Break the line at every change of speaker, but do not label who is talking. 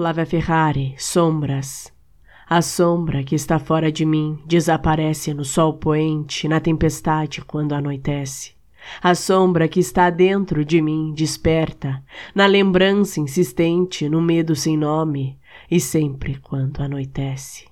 Flávia Ferrari, Sombras. A sombra que está fora de mim desaparece no sol poente, na tempestade quando anoitece. A sombra que está dentro de mim desperta, na lembrança insistente, no medo sem nome, e sempre quando anoitece.